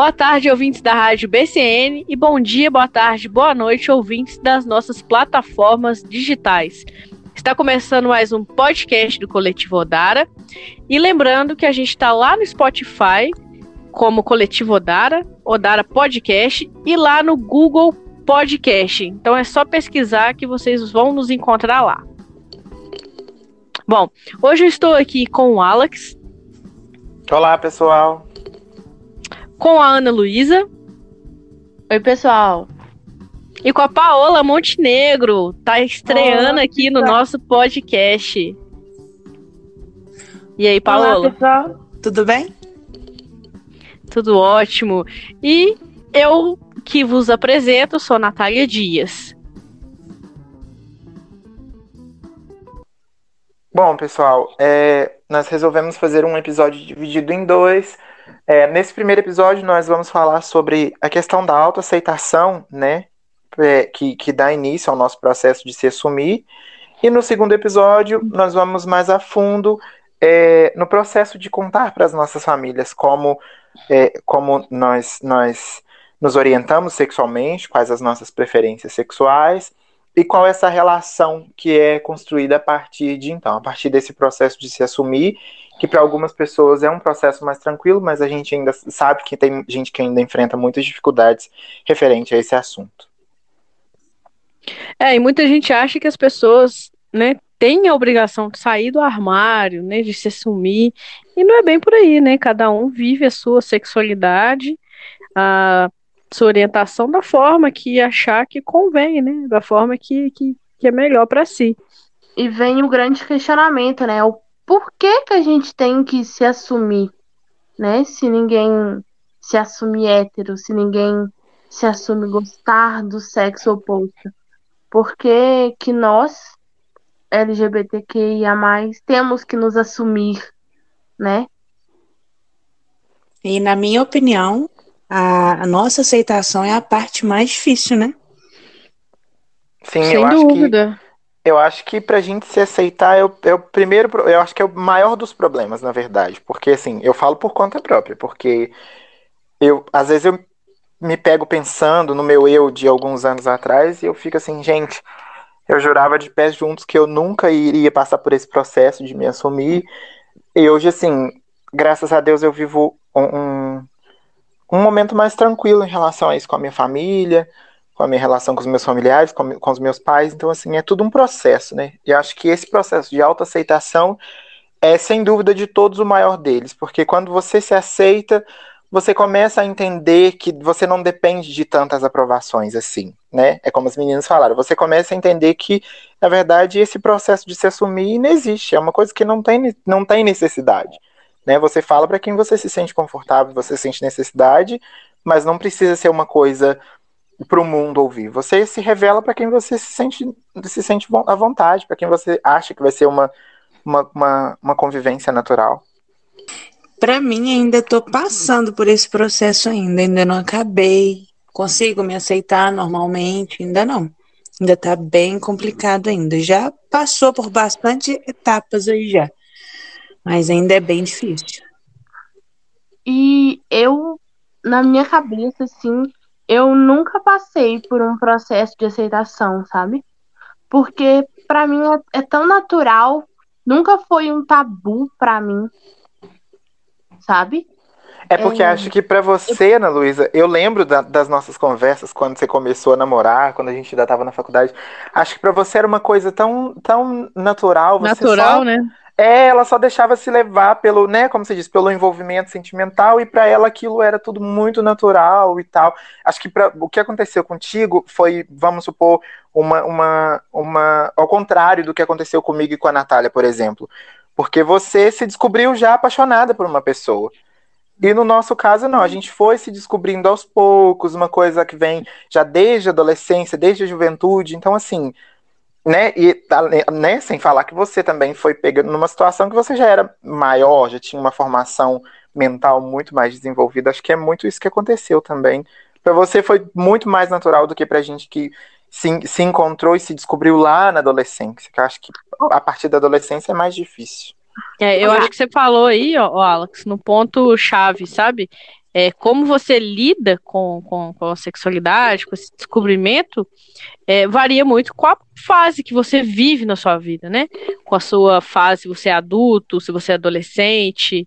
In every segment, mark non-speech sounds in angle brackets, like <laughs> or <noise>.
Boa tarde, ouvintes da Rádio BCN, e bom dia, boa tarde, boa noite, ouvintes das nossas plataformas digitais. Está começando mais um podcast do Coletivo Odara. E lembrando que a gente está lá no Spotify, como Coletivo Odara, Odara Podcast, e lá no Google Podcast. Então é só pesquisar que vocês vão nos encontrar lá. Bom, hoje eu estou aqui com o Alex. Olá, pessoal com a Ana Luísa. Oi, pessoal. E com a Paola Montenegro, tá estreando Olá, aqui no nosso podcast. E aí, Paola? Olá, pessoal. Tudo bem? Tudo ótimo. E eu que vos apresento sou Natália Dias. Bom, pessoal, é, nós resolvemos fazer um episódio dividido em dois é, nesse primeiro episódio, nós vamos falar sobre a questão da autoaceitação, né? É, que, que dá início ao nosso processo de se assumir. E no segundo episódio, nós vamos mais a fundo é, no processo de contar para as nossas famílias como, é, como nós, nós nos orientamos sexualmente, quais as nossas preferências sexuais e qual essa relação que é construída a partir de então, a partir desse processo de se assumir que para algumas pessoas é um processo mais tranquilo, mas a gente ainda sabe que tem gente que ainda enfrenta muitas dificuldades referente a esse assunto. É, e muita gente acha que as pessoas, né, têm a obrigação de sair do armário, né, de se assumir, e não é bem por aí, né? Cada um vive a sua sexualidade, a sua orientação da forma que achar que convém, né? Da forma que, que, que é melhor para si. E vem o grande questionamento, né? O por que, que a gente tem que se assumir, né? Se ninguém se assume hétero, se ninguém se assume gostar do sexo oposto. Por que, que nós, LGBTQIA, temos que nos assumir, né? E na minha opinião, a, a nossa aceitação é a parte mais difícil, né? Sim, Sem eu dúvida. acho que eu acho que pra gente se aceitar é o, é o primeiro, eu acho que é o maior dos problemas, na verdade. Porque, assim, eu falo por conta própria, porque eu, às vezes eu me pego pensando no meu eu de alguns anos atrás e eu fico assim, gente, eu jurava de pés juntos que eu nunca iria passar por esse processo de me assumir. E hoje, assim, graças a Deus eu vivo um, um, um momento mais tranquilo em relação a isso com a minha família, com a minha relação com os meus familiares, com, com os meus pais. Então, assim, é tudo um processo, né? E acho que esse processo de autoaceitação é, sem dúvida, de todos o maior deles, porque quando você se aceita, você começa a entender que você não depende de tantas aprovações assim, né? É como as meninas falaram, você começa a entender que, na verdade, esse processo de se assumir não existe, é uma coisa que não tem, não tem necessidade. Né? Você fala para quem você se sente confortável, você sente necessidade, mas não precisa ser uma coisa para o mundo ouvir. Você se revela para quem você se sente, se sente à vontade, para quem você acha que vai ser uma, uma, uma, uma convivência natural. Para mim, ainda estou passando por esse processo ainda, ainda não acabei. Consigo me aceitar normalmente? Ainda não. Ainda está bem complicado ainda. Já passou por bastante etapas aí já. Mas ainda é bem difícil. E eu, na minha cabeça, assim, eu nunca passei por um processo de aceitação, sabe? Porque para mim é, é, tão natural, nunca foi um tabu para mim, sabe? É porque é... acho que para você, Ana Luísa, eu lembro da, das nossas conversas quando você começou a namorar, quando a gente ainda estava na faculdade. Acho que para você era uma coisa tão, tão natural. natural, só... né? É, ela só deixava se levar pelo, né, como você diz, pelo envolvimento sentimental e para ela aquilo era tudo muito natural e tal. Acho que pra, o que aconteceu contigo foi, vamos supor, uma, uma, uma, ao contrário do que aconteceu comigo e com a Natália, por exemplo, porque você se descobriu já apaixonada por uma pessoa. E no nosso caso, não, a gente foi se descobrindo aos poucos, uma coisa que vem já desde a adolescência, desde a juventude. Então, assim, né, e né, sem falar que você também foi pegando numa situação que você já era maior, já tinha uma formação mental muito mais desenvolvida. Acho que é muito isso que aconteceu também. Para você foi muito mais natural do que para a gente que se, se encontrou e se descobriu lá na adolescência. Que eu acho que a partir da adolescência é mais difícil. É, eu acho que você falou aí, ó, Alex, no ponto chave, sabe? É, como você lida com, com, com, a sexualidade, com esse descobrimento, é, varia muito com a fase que você vive na sua vida, né? Com a sua fase, se você é adulto, se você é adolescente.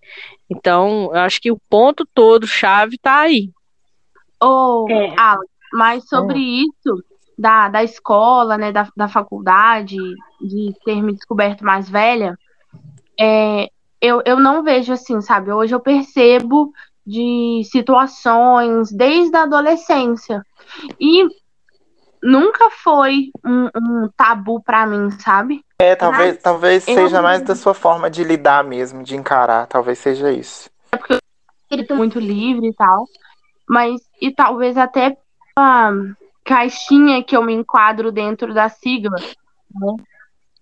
Então, eu acho que o ponto todo, chave, tá aí. Oh, é. Alex, mas sobre é. isso, da, da escola, né, da, da faculdade, de ter me descoberto mais velha, é, eu, eu não vejo assim, sabe? Hoje eu percebo de situações desde a adolescência. E nunca foi um, um tabu para mim, sabe? É, talvez, Mas talvez seja mais da sua forma de lidar mesmo, de encarar, talvez seja isso. É porque eu tô muito livre e tal. Mas, e talvez até a caixinha que eu me enquadro dentro da sigla, né?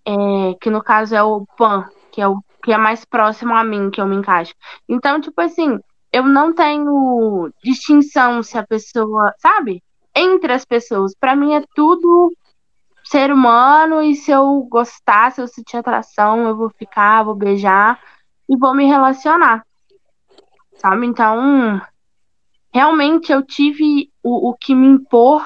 É, que no caso é o PAN, que é o que é mais próximo a mim, que eu me encaixo. Então, tipo assim, eu não tenho distinção se a pessoa, sabe? Entre as pessoas. Para mim é tudo ser humano e se eu gostar, se eu sentir atração, eu vou ficar, vou beijar e vou me relacionar. Sabe? Então, realmente eu tive o, o que me impor,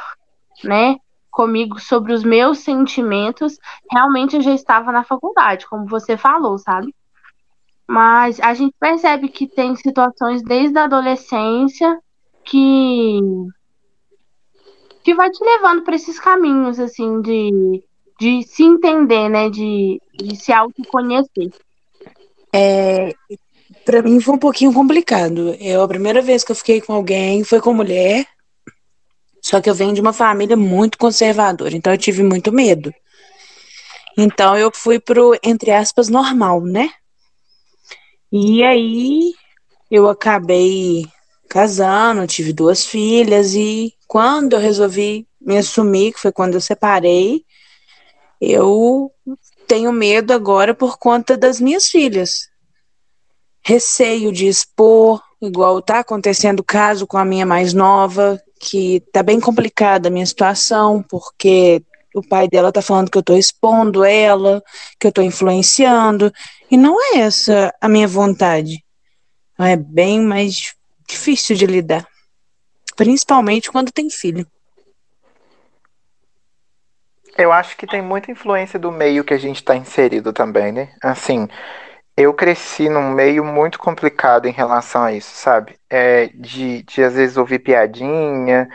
né? Comigo sobre os meus sentimentos, realmente eu já estava na faculdade, como você falou, sabe? Mas a gente percebe que tem situações desde a adolescência que que vai te levando para esses caminhos assim de, de se entender, né, de, de se autoconhecer. É, para mim foi um pouquinho complicado. Eu a primeira vez que eu fiquei com alguém foi com mulher. Só que eu venho de uma família muito conservadora, então eu tive muito medo. Então eu fui pro entre aspas normal, né? E aí eu acabei casando, tive duas filhas e quando eu resolvi me assumir, que foi quando eu separei, eu tenho medo agora por conta das minhas filhas. Receio de expor, igual tá acontecendo o caso com a minha mais nova, que tá bem complicada a minha situação, porque o pai dela tá falando que eu tô expondo ela, que eu tô influenciando, e não é essa a minha vontade. É bem mais difícil de lidar, principalmente quando tem filho. Eu acho que tem muita influência do meio que a gente está inserido também, né? Assim, eu cresci num meio muito complicado em relação a isso, sabe? É, de, de às vezes ouvir piadinha,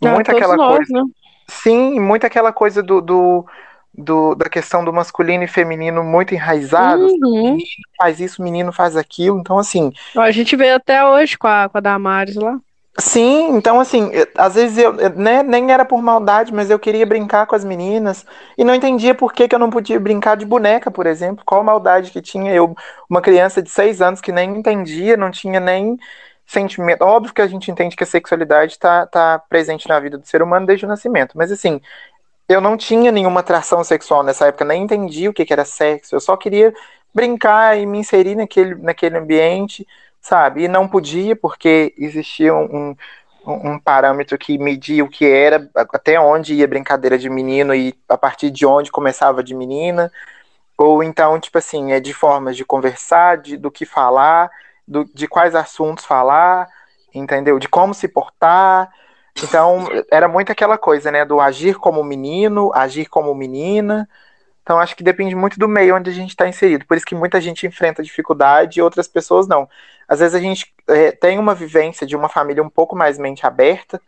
é, muito aquela nós, coisa. Né? Sim, muito aquela coisa do, do, do, da questão do masculino e feminino muito enraizado. Uhum. Menino faz isso, menino faz aquilo. Então, assim. A gente vê até hoje com a, com a Damares lá. Sim, então assim, às vezes eu né, nem era por maldade, mas eu queria brincar com as meninas e não entendia por que, que eu não podia brincar de boneca, por exemplo. Qual maldade que tinha eu, uma criança de seis anos que nem entendia, não tinha nem sentimento. Óbvio que a gente entende que a sexualidade está tá presente na vida do ser humano desde o nascimento, mas assim, eu não tinha nenhuma atração sexual nessa época, nem entendi o que, que era sexo, eu só queria brincar e me inserir naquele, naquele ambiente, sabe? E não podia, porque existia um, um, um parâmetro que media o que era, até onde ia brincadeira de menino e a partir de onde começava de menina. Ou então, tipo assim, é de formas de conversar, de, do que falar, do, de quais assuntos falar, entendeu? De como se portar. Então, era muito aquela coisa, né? Do agir como menino, agir como menina. Então, acho que depende muito do meio onde a gente está inserido. Por isso que muita gente enfrenta dificuldade e outras pessoas não. Às vezes a gente é, tem uma vivência de uma família um pouco mais mente aberta,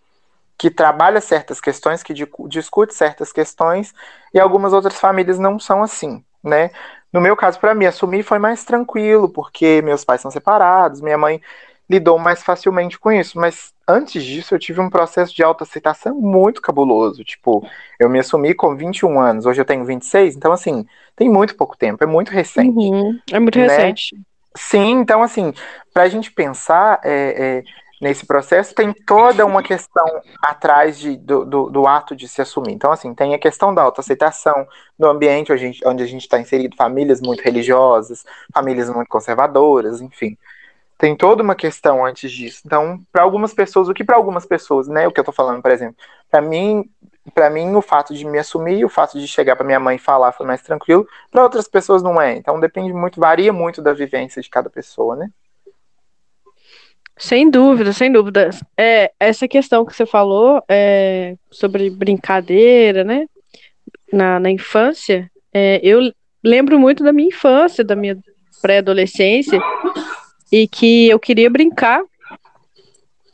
que trabalha certas questões, que discute certas questões, e algumas outras famílias não são assim, né? No meu caso, para mim, assumir foi mais tranquilo, porque meus pais são separados, minha mãe lidou mais facilmente com isso. Mas antes disso, eu tive um processo de autoaceitação muito cabuloso. Tipo, eu me assumi com 21 anos, hoje eu tenho 26, então, assim, tem muito pouco tempo, é muito recente. Uhum, é muito né? recente. Sim, então, assim, para a gente pensar, é, é, nesse processo, tem toda uma questão atrás de, do, do, do, ato de se assumir. Então, assim, tem a questão da autoaceitação no ambiente onde a gente está inserido, famílias muito religiosas, famílias muito conservadoras, enfim. Tem toda uma questão antes disso. Então, para algumas pessoas, o que para algumas pessoas, né, o que eu estou falando, por exemplo, para mim, para mim o fato de me assumir, o fato de chegar para minha mãe falar foi mais tranquilo, para outras pessoas não é. Então, depende muito, varia muito da vivência de cada pessoa, né? Sem dúvida, sem dúvida. É, essa questão que você falou é, sobre brincadeira, né? Na, na infância, é, eu lembro muito da minha infância, da minha pré-adolescência, e que eu queria brincar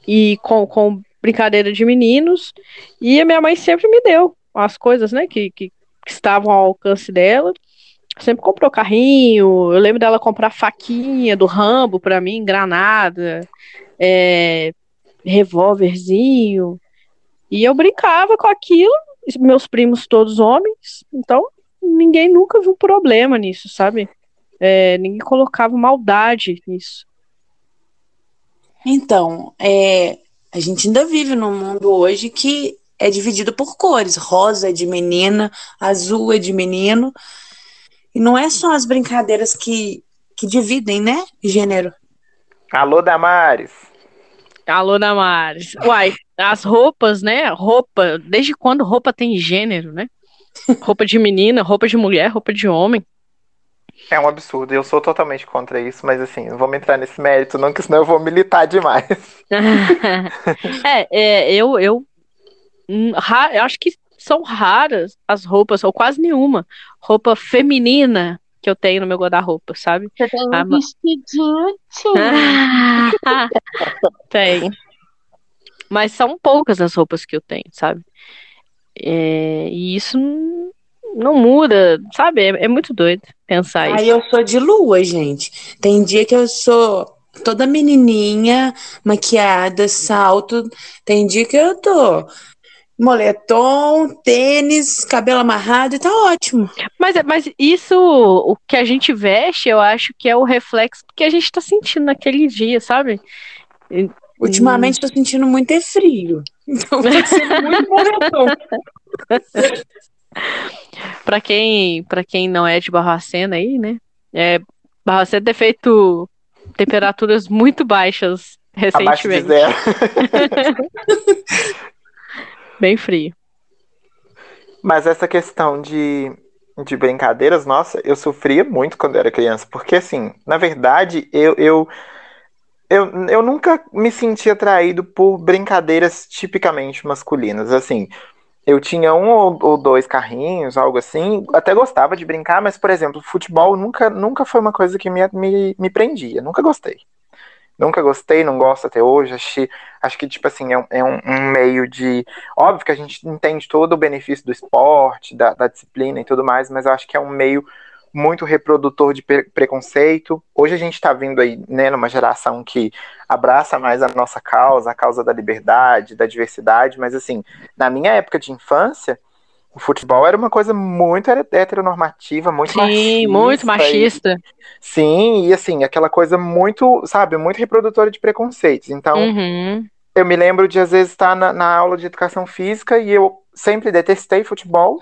e com, com brincadeira de meninos, e a minha mãe sempre me deu as coisas, né, que, que, que estavam ao alcance dela. Sempre comprou carrinho, eu lembro dela comprar faquinha do Rambo para mim, granada, é, revólverzinho. E eu brincava com aquilo, meus primos todos homens, então ninguém nunca viu problema nisso, sabe? É, ninguém colocava maldade nisso. Então, é, a gente ainda vive num mundo hoje que é dividido por cores. Rosa é de menina, azul é de menino. E não é só as brincadeiras que, que dividem, né? Gênero. Alô, Damares. Alô, Damares. Uai, as roupas, né? Roupa. Desde quando roupa tem gênero, né? Roupa de menina, roupa de mulher, roupa de homem. É um absurdo, eu sou totalmente contra isso, mas assim, não vamos entrar nesse mérito, não, que senão eu vou militar demais. <laughs> é, é, eu, eu, hum, eu acho que são raras as roupas, ou quase nenhuma, roupa feminina que eu tenho no meu guarda-roupa, sabe? Você tem um ah, vestidinho, <laughs> Tem. Mas são poucas as roupas que eu tenho, sabe? É, e isso não muda, sabe? É, é muito doido pensar isso. Aí eu sou de lua, gente. Tem dia que eu sou toda menininha, maquiada, salto. Tem dia que eu tô moletom, tênis, cabelo amarrado e tá ótimo. Mas, mas isso, o que a gente veste, eu acho que é o reflexo que a gente tá sentindo naquele dia, sabe? Ultimamente tô sentindo muito é frio. <laughs> Então tá sendo muito moletom. <laughs> para quem, para quem não é de Barracena aí, né? É, Barracena tem feito temperaturas muito baixas recentemente. Abaixo de zero. <laughs> Bem frio. Mas essa questão de, de brincadeiras, nossa, eu sofria muito quando era criança. Porque, assim, na verdade, eu, eu, eu, eu nunca me senti atraído por brincadeiras tipicamente masculinas. Assim, eu tinha um ou dois carrinhos, algo assim. Até gostava de brincar, mas, por exemplo, futebol nunca, nunca foi uma coisa que me, me, me prendia. Nunca gostei. Nunca gostei, não gosto até hoje. Acho, acho que, tipo assim, é, um, é um, meio de. Óbvio que a gente entende todo o benefício do esporte, da, da disciplina e tudo mais, mas acho que é um meio muito reprodutor de preconceito. Hoje a gente está vindo aí, né, numa geração que abraça mais a nossa causa, a causa da liberdade, da diversidade, mas assim, na minha época de infância, o futebol era uma coisa muito heteronormativa, muito sim, machista. muito machista. E, sim, e assim, aquela coisa muito, sabe, muito reprodutora de preconceitos. Então, uhum. eu me lembro de às vezes estar na, na aula de educação física e eu sempre detestei futebol,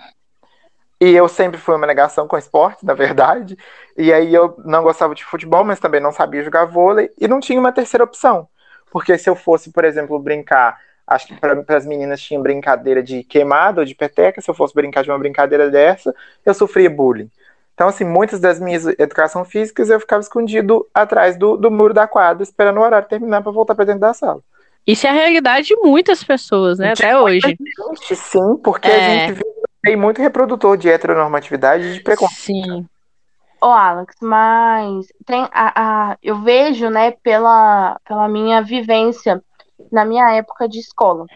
e eu sempre fui uma negação com esporte, na verdade. E aí eu não gostava de futebol, mas também não sabia jogar vôlei. E não tinha uma terceira opção. Porque se eu fosse, por exemplo, brincar, acho que para as meninas tinha brincadeira de queimado ou de peteca. Se eu fosse brincar de uma brincadeira dessa, eu sofria bullying. Então, assim, muitas das minhas educação físicas eu ficava escondido atrás do, do muro da quadra, esperando o horário terminar para voltar para dentro da sala. Isso é a realidade de muitas pessoas, né? Até hoje. Gente, sim, porque é... a gente vive tem muito reprodutor de heteronormatividade e de preconceito. Sim. Ô, Alex, mas tem a, a, eu vejo, né, pela, pela minha vivência na minha época de escola,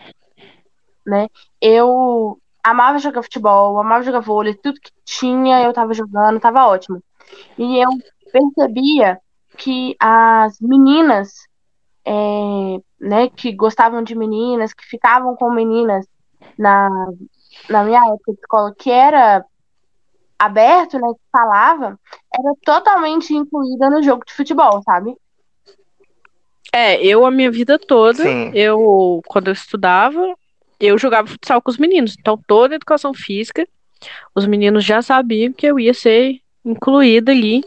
né? Eu amava jogar futebol, amava jogar vôlei, tudo que tinha eu tava jogando, tava ótimo. E eu percebia que as meninas, é, né, que gostavam de meninas, que ficavam com meninas na, na minha época de escola, que era aberto, né, que falava, era totalmente incluída no jogo de futebol, sabe? É, eu a minha vida toda, Sim. eu quando eu estudava, eu jogava futsal com os meninos. Então toda a educação física, os meninos já sabiam que eu ia ser incluída ali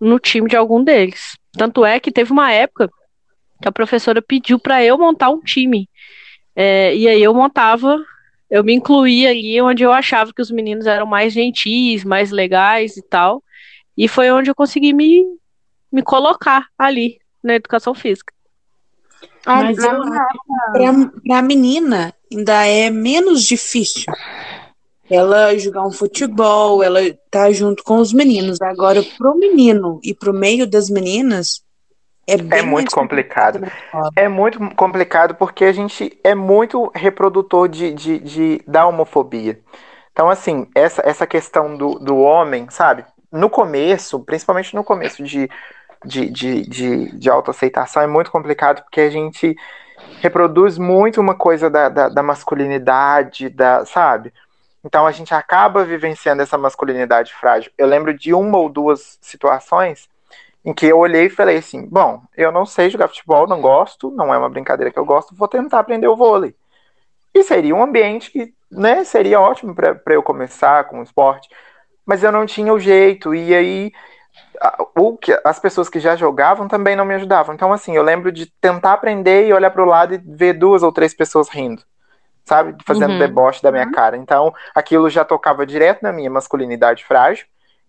no time de algum deles. Tanto é que teve uma época que a professora pediu para eu montar um time. É, e aí eu montava eu me incluí ali onde eu achava que os meninos eram mais gentis, mais legais e tal. E foi onde eu consegui me, me colocar ali na educação física. Mas eu para a menina ainda é menos difícil ela jogar um futebol, ela tá junto com os meninos. Agora, pro menino e pro meio das meninas, é, é muito complicado. É muito complicado porque a gente é muito reprodutor de, de, de, da homofobia. Então, assim, essa, essa questão do, do homem, sabe? No começo, principalmente no começo de, de, de, de, de autoaceitação, é muito complicado porque a gente reproduz muito uma coisa da, da, da masculinidade, da, sabe? Então a gente acaba vivenciando essa masculinidade frágil. Eu lembro de uma ou duas situações em que eu olhei e falei assim: bom, eu não sei jogar futebol, não gosto, não é uma brincadeira que eu gosto, vou tentar aprender o vôlei. E seria um ambiente que né, seria ótimo para eu começar com o esporte, mas eu não tinha o jeito, e aí o que as pessoas que já jogavam também não me ajudavam. Então, assim, eu lembro de tentar aprender e olhar para o lado e ver duas ou três pessoas rindo, sabe? Fazendo uhum. deboche da minha uhum. cara. Então, aquilo já tocava direto na minha masculinidade frágil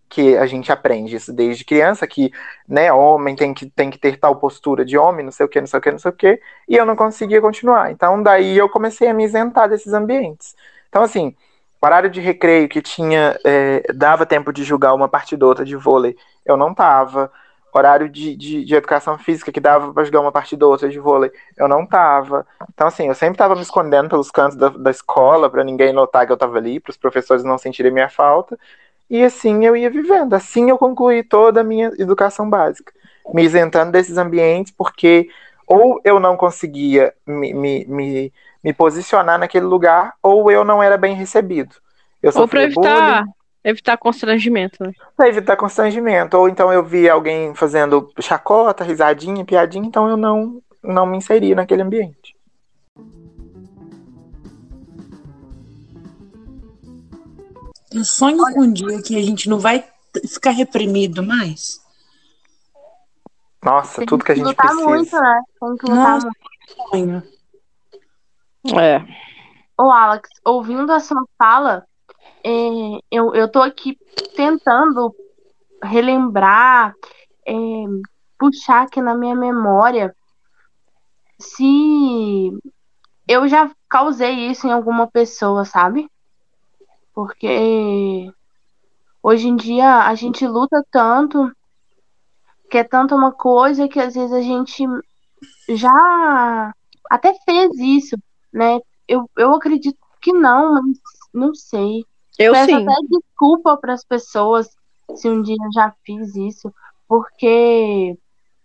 que a gente aprende isso desde criança, que, né, homem tem que, tem que ter tal postura de homem, não sei o que, não sei o que, não sei o que, e eu não conseguia continuar. Então, daí eu comecei a me isentar desses ambientes. Então, assim, horário de recreio que tinha, é, dava tempo de jogar uma partidota de vôlei, eu não tava. Horário de, de, de educação física que dava para jogar uma partidota de vôlei, eu não tava. Então, assim, eu sempre tava me escondendo pelos cantos da, da escola para ninguém notar que eu tava ali, para os professores não sentirem minha falta. E assim eu ia vivendo. Assim eu concluí toda a minha educação básica, me isentando desses ambientes, porque ou eu não conseguia me, me, me, me posicionar naquele lugar, ou eu não era bem recebido. Eu ou para evitar, evitar constrangimento. Né? Para evitar constrangimento. Ou então eu via alguém fazendo chacota, risadinha, piadinha, então eu não, não me inseri naquele ambiente. Eu sonho com um dia que a gente não vai ficar reprimido mais. Nossa, Tem tudo que a gente lutar precisa. muito, né? Tem que lutar Nossa, muito. É. Ô, Alex, ouvindo a sua fala, é, eu, eu tô aqui tentando relembrar, é, puxar aqui na minha memória se eu já causei isso em alguma pessoa, sabe? Porque hoje em dia a gente luta tanto, que é tanto uma coisa que às vezes a gente já até fez isso, né? Eu, eu acredito que não, mas não sei. Eu Peço sim. até desculpa para as pessoas se um dia eu já fiz isso, porque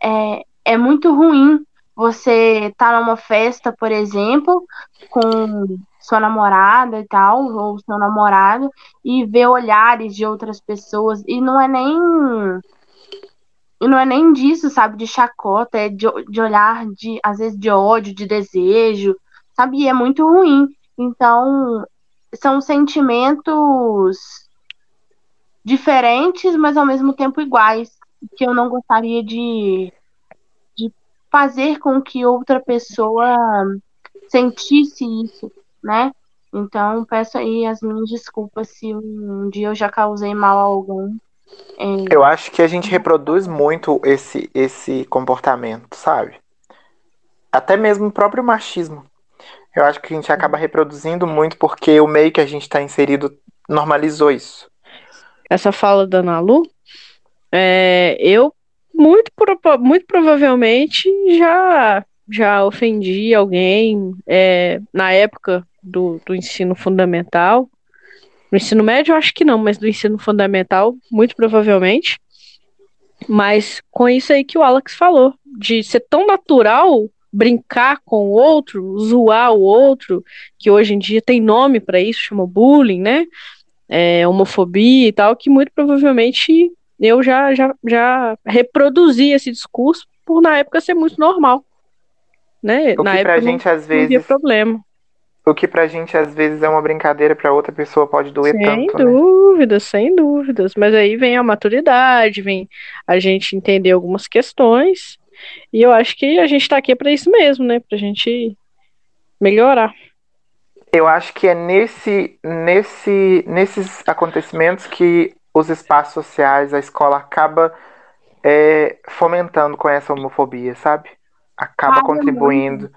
é, é muito ruim você estar tá numa festa, por exemplo, com sua namorada e tal, ou seu namorado, e ver olhares de outras pessoas. E não é nem. E não é nem disso, sabe, de chacota, é de, de olhar, de, às vezes, de ódio, de desejo, sabe? E é muito ruim. Então, são sentimentos diferentes, mas ao mesmo tempo iguais, que eu não gostaria de, de fazer com que outra pessoa sentisse isso, né? Então, peço aí as minhas desculpas se um dia eu já causei mal a algum. É... Eu acho que a gente reproduz muito esse, esse comportamento, sabe? Até mesmo o próprio machismo. Eu acho que a gente acaba reproduzindo muito porque o meio que a gente está inserido normalizou isso. Essa fala da Nalu, é, eu muito, muito provavelmente já já ofendi alguém é, na época do, do ensino fundamental. No ensino médio, eu acho que não, mas do ensino fundamental, muito provavelmente. Mas com isso aí que o Alex falou, de ser tão natural brincar com o outro, zoar o outro, que hoje em dia tem nome para isso, chama bullying, né? É, homofobia e tal, que muito provavelmente eu já, já, já reproduzi esse discurso por na época ser muito normal. Né? O Na época pra gente não, às vezes. Não problema. O que pra gente às vezes é uma brincadeira, pra outra pessoa pode doer sem tanto. Sem dúvidas, né? sem dúvidas. Mas aí vem a maturidade, vem a gente entender algumas questões. E eu acho que a gente tá aqui para isso mesmo, né? Pra gente melhorar. Eu acho que é nesse, nesse, nesses acontecimentos que os espaços sociais, a escola acaba é, fomentando com essa homofobia, sabe? acaba contribuindo.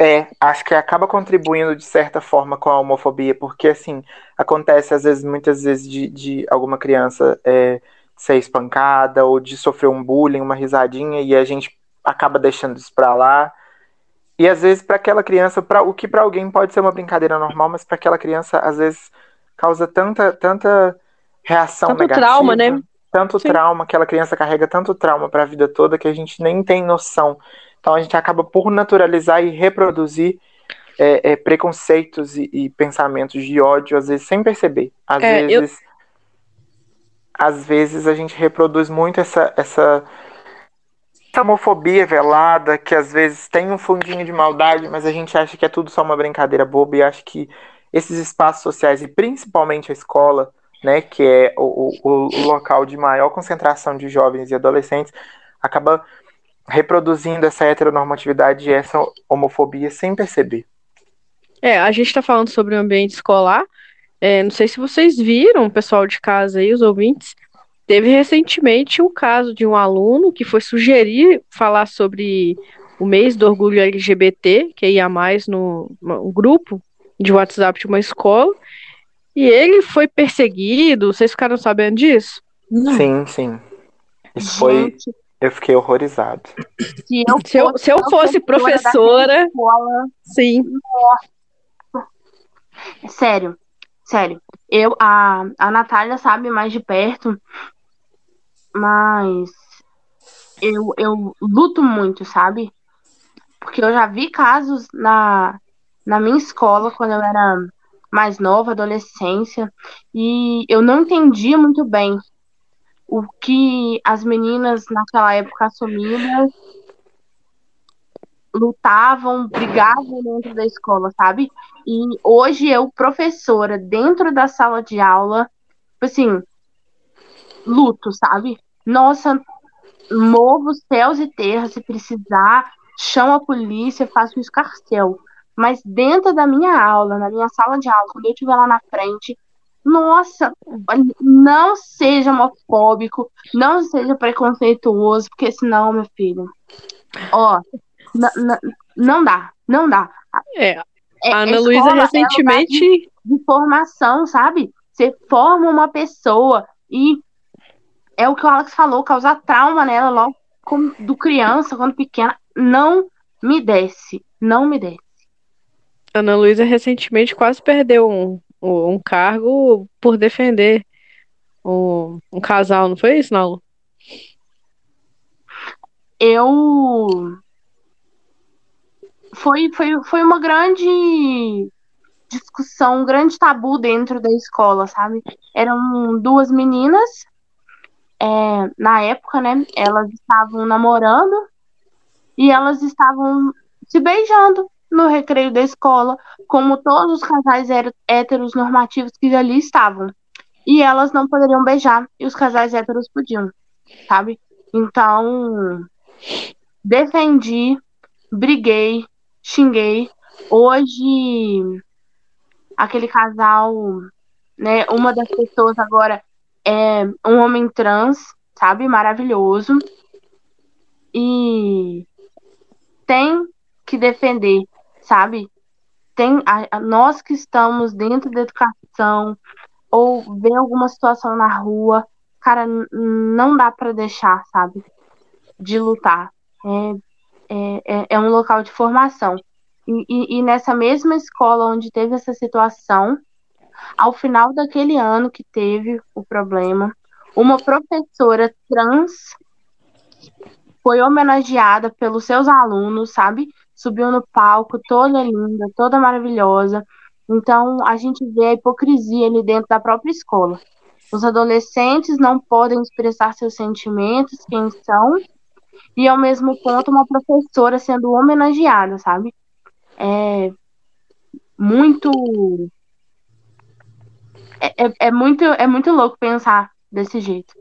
É, acho que acaba contribuindo de certa forma com a homofobia, porque assim, acontece às vezes, muitas vezes, de, de alguma criança é, ser espancada ou de sofrer um bullying, uma risadinha, e a gente acaba deixando isso pra lá. E às vezes, para aquela criança, para o que para alguém pode ser uma brincadeira normal, mas para aquela criança, às vezes, causa tanta, tanta reação tanto negativa. trauma, né? Tanto Sim. trauma, aquela criança carrega tanto trauma para a vida toda que a gente nem tem noção. Então a gente acaba por naturalizar e reproduzir é, é, preconceitos e, e, pensamentos de ódio, às vezes sem perceber. Às é, vezes. Eu... Às vezes a gente reproduz muito essa, essa essa homofobia velada, que às vezes tem um fundinho de maldade, mas a gente acha que é tudo só uma brincadeira boba e acha que esses espaços sociais, e principalmente a escola, né, que é o, o, o local de maior concentração de jovens e adolescentes, acaba reproduzindo essa heteronormatividade e essa homofobia sem perceber. É, a gente está falando sobre o ambiente escolar. É, não sei se vocês viram, pessoal de casa aí, os ouvintes, Teve recentemente um caso de um aluno que foi sugerir falar sobre o mês do orgulho LGBT, que ia mais no, no grupo de WhatsApp de uma escola, e ele foi perseguido. Vocês ficaram sabendo disso? Não. Sim, sim. Isso foi. Eu fiquei horrorizado. Se eu, se eu, se eu fosse professora. Escola, sim. Nossa. Sério, sério. Eu, a, a Natália sabe mais de perto mas eu, eu luto muito, sabe? Porque eu já vi casos na, na minha escola, quando eu era mais nova, adolescência, e eu não entendia muito bem o que as meninas naquela época assumidas lutavam, brigavam dentro da escola, sabe? E hoje eu, professora, dentro da sala de aula, tipo assim, luto, sabe? Nossa, movo céus e terras se precisar, chamo a polícia, faço um escarcel. Mas dentro da minha aula, na minha sala de aula, quando eu estiver lá na frente, nossa, não seja homofóbico, não seja preconceituoso, porque senão, meu filho, ó, não dá, não dá. É, é a Ana Luísa recentemente. De, de formação, sabe? Você forma uma pessoa e é o que o Alex falou, causar trauma nela logo como, do criança, quando pequena, não me desce, não me desce. Ana Luísa recentemente quase perdeu um, um cargo por defender um, um casal, não foi isso, Naulo? Eu foi, foi, foi uma grande discussão, um grande tabu dentro da escola, sabe? Eram duas meninas é, na época, né, elas estavam namorando e elas estavam se beijando no recreio da escola, como todos os casais héteros normativos que ali estavam. E elas não poderiam beijar, e os casais héteros podiam, sabe? Então, defendi, briguei, xinguei. Hoje, aquele casal, né, uma das pessoas agora é um homem trans, sabe? Maravilhoso. E tem que defender, sabe? Tem a, a, nós que estamos dentro da educação ou vê alguma situação na rua, cara, não dá para deixar, sabe? De lutar. É, é, é, é, um local de formação. E, e, e nessa mesma escola onde teve essa situação, ao final daquele ano que teve o problema, uma professora trans foi homenageada pelos seus alunos, sabe? Subiu no palco, toda linda, toda maravilhosa. Então, a gente vê a hipocrisia ali dentro da própria escola. Os adolescentes não podem expressar seus sentimentos, quem são, e ao mesmo ponto uma professora sendo homenageada, sabe? É muito é, é, é, muito, é muito louco pensar desse jeito.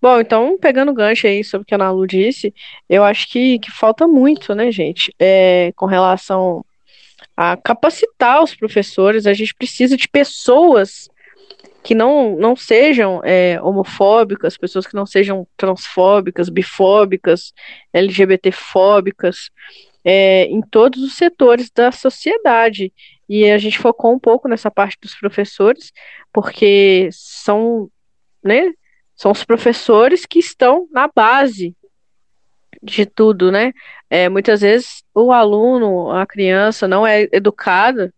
Bom, então, pegando gancho aí sobre o que a Nalu disse, eu acho que, que falta muito, né, gente, é, com relação a capacitar os professores, a gente precisa de pessoas que não, não sejam é, homofóbicas, pessoas que não sejam transfóbicas, bifóbicas, LGBTfóbicas, é, em todos os setores da sociedade. E a gente focou um pouco nessa parte dos professores, porque são, né, são os professores que estão na base de tudo, né? É, muitas vezes o aluno, a criança, não é educada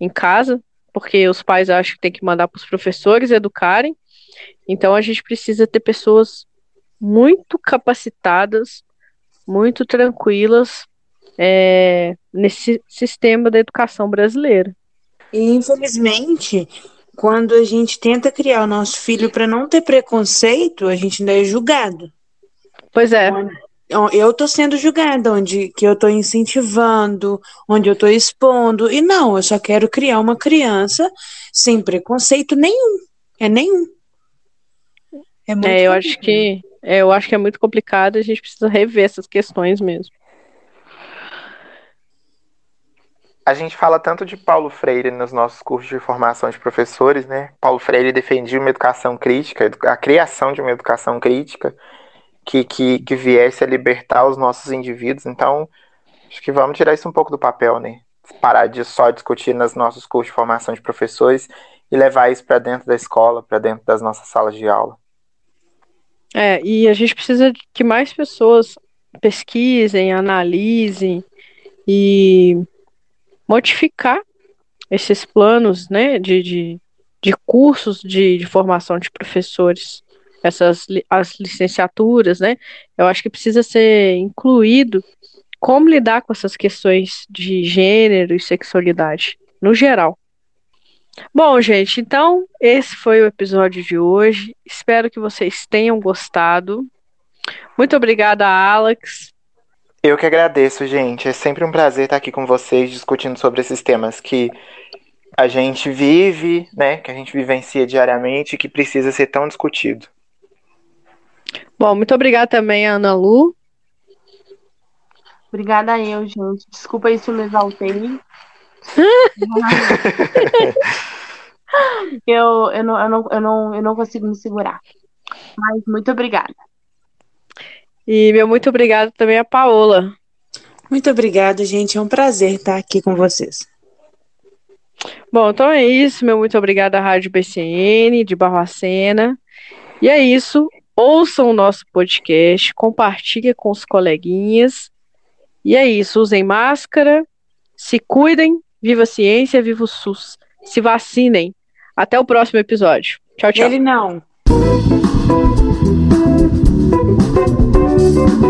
em casa, porque os pais acham que tem que mandar para os professores educarem. Então a gente precisa ter pessoas muito capacitadas, muito tranquilas é, nesse sistema da educação brasileira. E infelizmente, quando a gente tenta criar o nosso filho para não ter preconceito, a gente ainda é julgado. Pois é. Eu tô sendo julgada, onde que eu tô incentivando, onde eu tô expondo. E não, eu só quero criar uma criança sem preconceito nenhum. É nenhum. É, muito é eu acho que é, eu acho que é muito complicado, a gente precisa rever essas questões mesmo. A gente fala tanto de Paulo Freire nos nossos cursos de formação de professores, né? Paulo Freire defendia uma educação crítica, a criação de uma educação crítica que, que, que viesse a libertar os nossos indivíduos. Então, acho que vamos tirar isso um pouco do papel, né? Parar de só discutir nos nossos cursos de formação de professores e levar isso para dentro da escola, para dentro das nossas salas de aula. É, e a gente precisa que mais pessoas pesquisem, analisem e modificar esses planos né, de, de, de cursos de, de formação de professores essas as licenciaturas, né? Eu acho que precisa ser incluído como lidar com essas questões de gênero e sexualidade, no geral. Bom, gente, então esse foi o episódio de hoje. Espero que vocês tenham gostado. Muito obrigada, Alex. Eu que agradeço, gente. É sempre um prazer estar aqui com vocês discutindo sobre esses temas que a gente vive, né, que a gente vivencia diariamente e que precisa ser tão discutido. Bom, muito obrigada também, Ana Lu. Obrigada eu, gente. Desculpa aí se eu me exaltei. <laughs> eu, eu, não, eu, não, eu, não, eu não consigo me segurar. Mas muito obrigada. E meu muito obrigado também a Paola. Muito obrigada, gente. É um prazer estar aqui com vocês. Bom, então é isso. Meu muito obrigado à Rádio BCN de Barbacena. E é isso ouçam o nosso podcast, compartilhem com os coleguinhas. E é isso, usem máscara, se cuidem, viva a ciência, viva o SUS. Se vacinem. Até o próximo episódio. Tchau, tchau. Ele não. Thank you.